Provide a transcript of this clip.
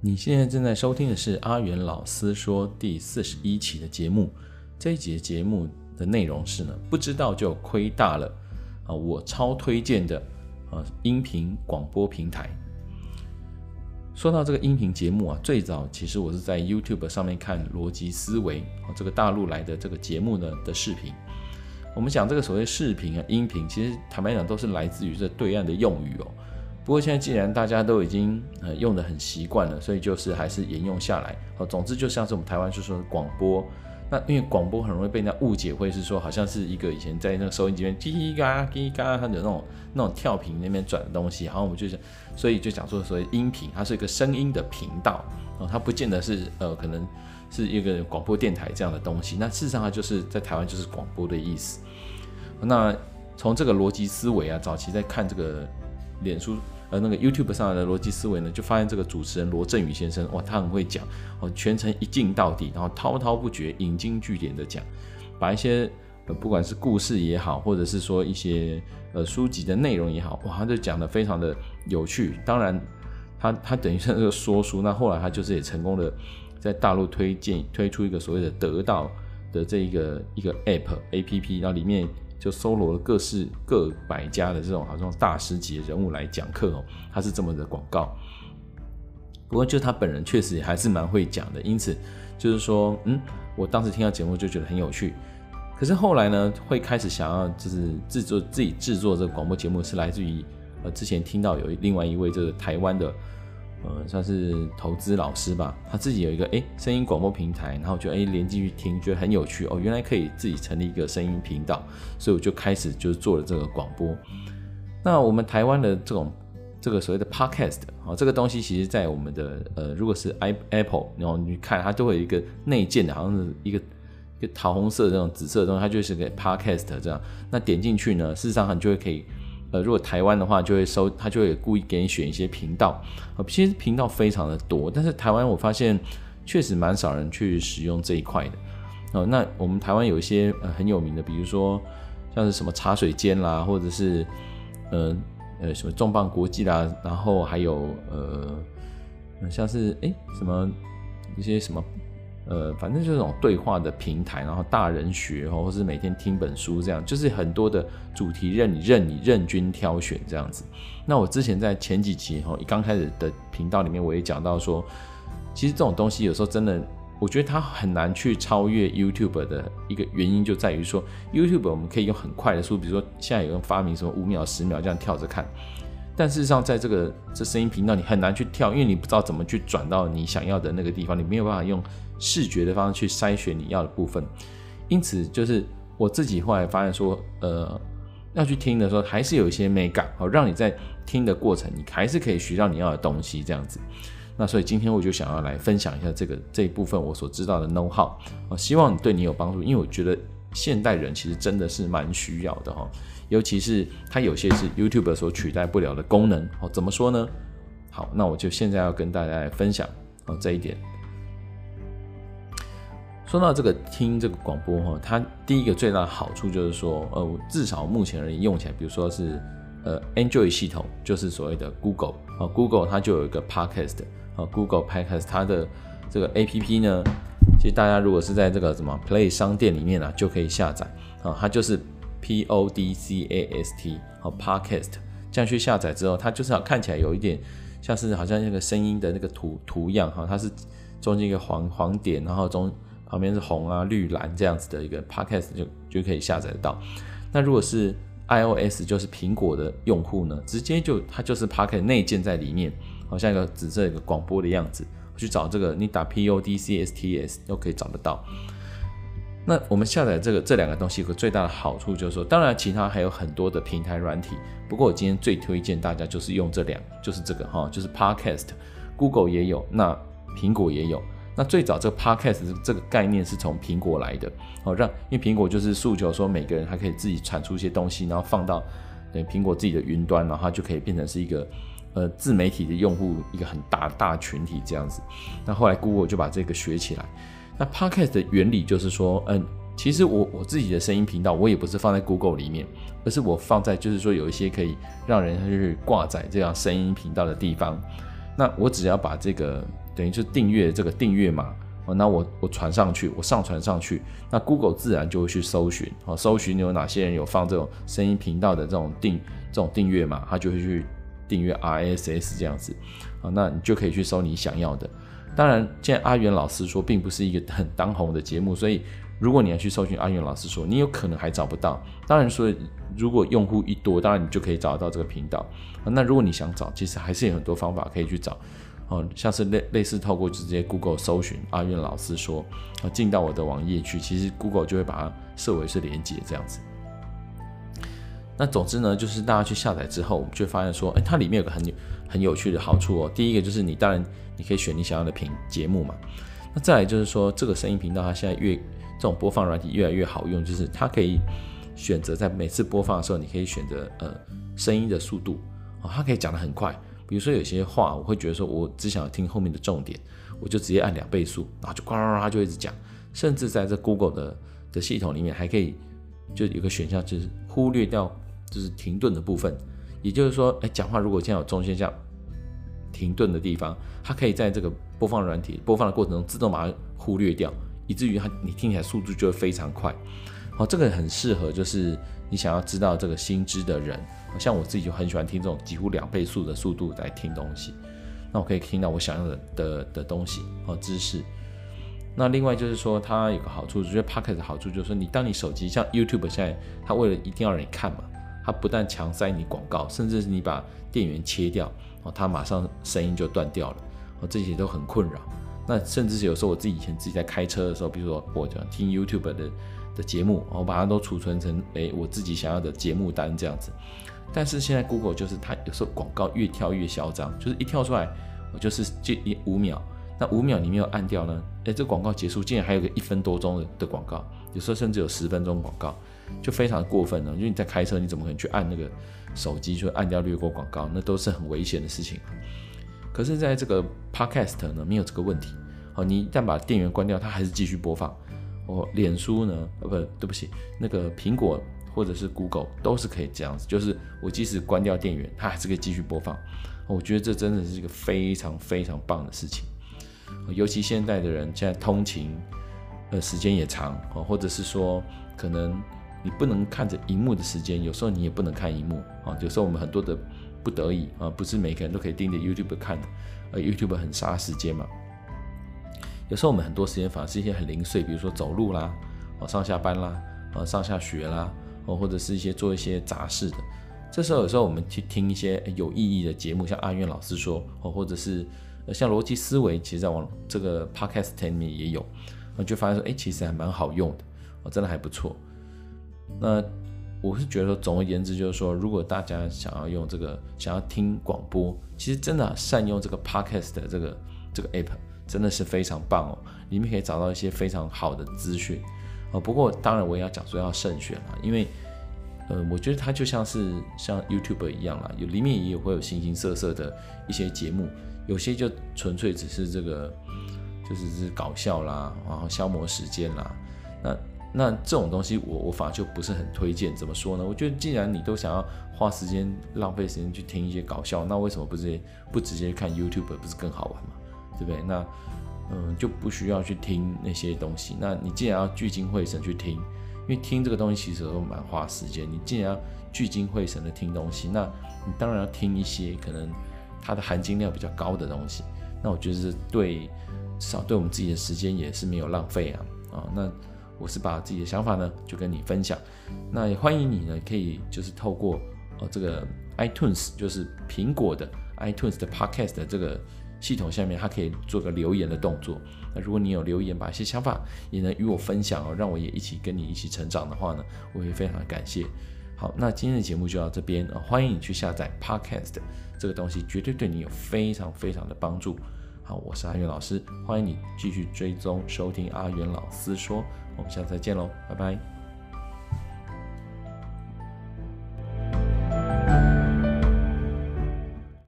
你现在正在收听的是阿元老师说第四十一期的节目。这一节节目的内容是呢，不知道就亏大了啊！我超推荐的啊音频广播平台。说到这个音频节目啊，最早其实我是在 YouTube 上面看逻辑思维啊这个大陆来的这个节目呢的视频。我们讲这个所谓视频啊音频，其实坦白讲都是来自于这对岸的用语哦。不过现在既然大家都已经呃用得很习惯了，所以就是还是沿用下来。哦，总之就像是我们台湾就说广播，那因为广播很容易被人家误解，会是说好像是一个以前在那个收音机边叽叽嘎叽嘎，它的那种那种跳频那边转的东西。然后我们就想，所以就讲说所谓音频，它是一个声音的频道哦，它不见得是呃可能是一个广播电台这样的东西。那事实上它就是在台湾就是广播的意思。那从这个逻辑思维啊，早期在看这个脸书。呃那个 YouTube 上的逻辑思维呢，就发现这个主持人罗振宇先生，哇，他很会讲哦，全程一镜到底，然后滔滔不绝、引经据典的讲，把一些呃不管是故事也好，或者是说一些呃书籍的内容也好，哇，他就讲得非常的有趣。当然他，他等于是这个说书，那后来他就是也成功的在大陆推荐推出一个所谓的得到的这一个一个 App APP，然后里面。就搜罗了各式各百家的这种好像大师级的人物来讲课哦，他是这么的广告。不过就他本人确实也还是蛮会讲的，因此就是说，嗯，我当时听到节目就觉得很有趣。可是后来呢，会开始想要就是制作自己制作这个广播节目，是来自于呃之前听到有另外一位这个台湾的。呃，算是投资老师吧，他自己有一个诶声音广播平台，然后就诶连进去听，觉得很有趣哦，原来可以自己成立一个声音频道，所以我就开始就是做了这个广播。那我们台湾的这种这个所谓的 podcast 啊，这个东西其实在我们的呃，如果是 i Apple，然后你看它都会有一个内建的，好像是一个一个桃红色的这种紫色的东西，它就是个 podcast 这样。那点进去呢，事实上你就会可以。呃，如果台湾的话，就会收，他就会故意给你选一些频道，呃，其实频道非常的多，但是台湾我发现确实蛮少人去使用这一块的。哦，那我们台湾有一些呃很有名的，比如说像是什么茶水间啦，或者是呃呃什么重磅国际啦，然后还有呃像是诶什么一些什么。呃，反正就是这种对话的平台，然后大人学或是每天听本书这样，就是很多的主题任你任你任君挑选这样子。那我之前在前几期哈，刚开始的频道里面，我也讲到说，其实这种东西有时候真的，我觉得它很难去超越 YouTube 的一个原因就在于说，YouTube 我们可以用很快的速度，比如说现在有人发明什么五秒、十秒这样跳着看，但事实上在这个这声音频道你很难去跳，因为你不知道怎么去转到你想要的那个地方，你没有办法用。视觉的方式去筛选你要的部分，因此就是我自己后来发现说，呃，要去听的时候还是有一些美感，好让你在听的过程，你还是可以学到你要的东西这样子。那所以今天我就想要来分享一下这个这一部分我所知道的 know how，我希望对你有帮助，因为我觉得现代人其实真的是蛮需要的哈，尤其是它有些是 YouTube 所取代不了的功能，哦，怎么说呢？好，那我就现在要跟大家来分享哦这一点。说到这个听这个广播哈，它第一个最大的好处就是说，呃，至少目前而言用起来，比如说是呃 Android 系统，就是所谓的 Google 啊，Google 它就有一个 Podcast 啊，Google Podcast 它的这个 APP 呢，其实大家如果是在这个什么 Play 商店里面啊，就可以下载。啊，它就是 P O D C A S T 和 Podcast 这样去下载之后，它就是看起来有一点像是好像那个声音的那个图图样哈，它是中间一个黄黄点，然后中。旁边是红啊、绿蓝这样子的一个 podcast 就就可以下载到。那如果是 iOS 就是苹果的用户呢，直接就它就是 podcast 内建在里面，好像一个紫色一个广播的样子。去找这个，你打 PODCSTS 都可以找得到。那我们下载这个这两个东西有个最大的好处就是说，当然其他还有很多的平台软体，不过我今天最推荐大家就是用这两，就是这个哈，就是 podcast，Google 也有，那苹果也有。那最早这个 podcast 这个概念是从苹果来的，哦，让因为苹果就是诉求说每个人还可以自己产出一些东西，然后放到等于苹果自己的云端，然后它就可以变成是一个呃自媒体的用户一个很大大群体这样子。那后来 Google 就把这个学起来。那 podcast 的原理就是说，嗯，其实我我自己的声音频道，我也不是放在 Google 里面，而是我放在就是说有一些可以让人去挂载这样声音频道的地方。那我只要把这个等于是订阅这个订阅码，哦，那我我传上去，我上传上去，那 Google 自然就会去搜寻，哦，搜寻有哪些人有放这种声音频道的这种订这种订阅嘛，他就会去订阅 RSS 这样子，啊，那你就可以去搜你想要的。当然，现在阿元老师说并不是一个很当红的节目，所以。如果你要去搜寻阿元老师说，你有可能还找不到。当然说，如果用户一多，当然你就可以找到这个频道。那如果你想找，其实还是有很多方法可以去找。哦，像是类类似透过直接 Google 搜寻阿元老师说，啊，进到我的网页去，其实 Google 就会把它设为是连接这样子。那总之呢，就是大家去下载之后，我们就会发现说，哎，它里面有个很有很有趣的好处哦。第一个就是你当然你可以选你想要的频节目嘛。那再来就是说，这个声音频道它现在越这种播放软体越来越好用，就是它可以选择在每次播放的时候，你可以选择呃声音的速度哦，它可以讲得很快。比如说有些话，我会觉得说我只想听后面的重点，我就直接按两倍速，然后就呱啦啦，就一直讲。甚至在这 Google 的的系统里面，还可以就有个选项，就是忽略掉就是停顿的部分。也就是说，哎，讲话如果现在有中间这样停顿的地方，它可以在这个播放软体播放的过程中自动把它忽略掉。以至于它你听起来速度就会非常快，哦，这个很适合就是你想要知道这个新知的人，像我自己就很喜欢听这种几乎两倍速的速度来听东西，那我可以听到我想要的的的东西和知识。那另外就是说它有个好处，我觉得 Pocket 的好处就是说你当你手机像 YouTube 现在它为了一定要让你看嘛，它不但强塞你广告，甚至是你把电源切掉，哦，它马上声音就断掉了，哦，这些都很困扰。那甚至是有时候我自己以前自己在开车的时候，比如说我讲听 YouTube 的的节目，我把它都储存成诶我自己想要的节目单这样子。但是现在 Google 就是它有时候广告越跳越嚣张，就是一跳出来我就是这一五秒，那五秒你没有按掉呢，诶这广告结束竟然还有个一分多钟的广告，有时候甚至有十分钟广告，就非常过分了。因为你在开车，你怎么可能去按那个手机就按掉略过广告？那都是很危险的事情。可是，在这个 Podcast 呢，没有这个问题。好，你一旦把电源关掉，它还是继续播放。哦，脸书呢？呃，不，对不起，那个苹果或者是 Google 都是可以这样子，就是我即使关掉电源，它还是可以继续播放。我觉得这真的是一个非常非常棒的事情。尤其现在的人现在通勤，呃，时间也长，或者是说可能你不能看着荧幕的时间，有时候你也不能看荧幕啊。有时候我们很多的。不得已啊，不是每个人都可以盯着 YouTube 看的，而 YouTube 很杀时间嘛。有时候我们很多时间反而是一些很零碎，比如说走路啦，哦上下班啦，哦上下学啦，哦或者是一些做一些杂事的。这时候有时候我们去听一些有意义的节目，像阿渊老师说，哦或者是像逻辑思维，其实在网这个 Podcast 里面也有，我就发现说，哎，其实还蛮好用的，哦真的还不错。那。我是觉得说，总而言之，就是说，如果大家想要用这个，想要听广播，其实真的、善用这个 Podcast 的这个这个 App，真的是非常棒哦。里面可以找到一些非常好的资讯哦。不过，当然我也要讲说要慎选啦，因为，呃，我觉得它就像是像 YouTube 一样啦，有里面也有会有形形色色的一些节目，有些就纯粹只是这个，就是是搞笑啦，然后消磨时间啦，那。那这种东西我我反而就不是很推荐。怎么说呢？我觉得既然你都想要花时间浪费时间去听一些搞笑，那为什么不直接不直接看 YouTube 不是更好玩吗？对不对？那嗯就不需要去听那些东西。那你既然要聚精会神去听，因为听这个东西其实都蛮花时间。你既然要聚精会神的听东西，那你当然要听一些可能它的含金量比较高的东西。那我觉得是对少对我们自己的时间也是没有浪费啊啊那。我是把自己的想法呢，就跟你分享。那也欢迎你呢，可以就是透过呃这个 iTunes，就是苹果的 iTunes 的 Podcast 的这个系统下面，它可以做个留言的动作。那如果你有留言，把一些想法也能与我分享哦，让我也一起跟你一起成长的话呢，我也非常的感谢。好，那今天的节目就到这边啊，欢迎你去下载 Podcast 这个东西，绝对对你有非常非常的帮助。好，我是阿元老师，欢迎你继续追踪收听阿元老师说。我们下次再见喽，拜拜。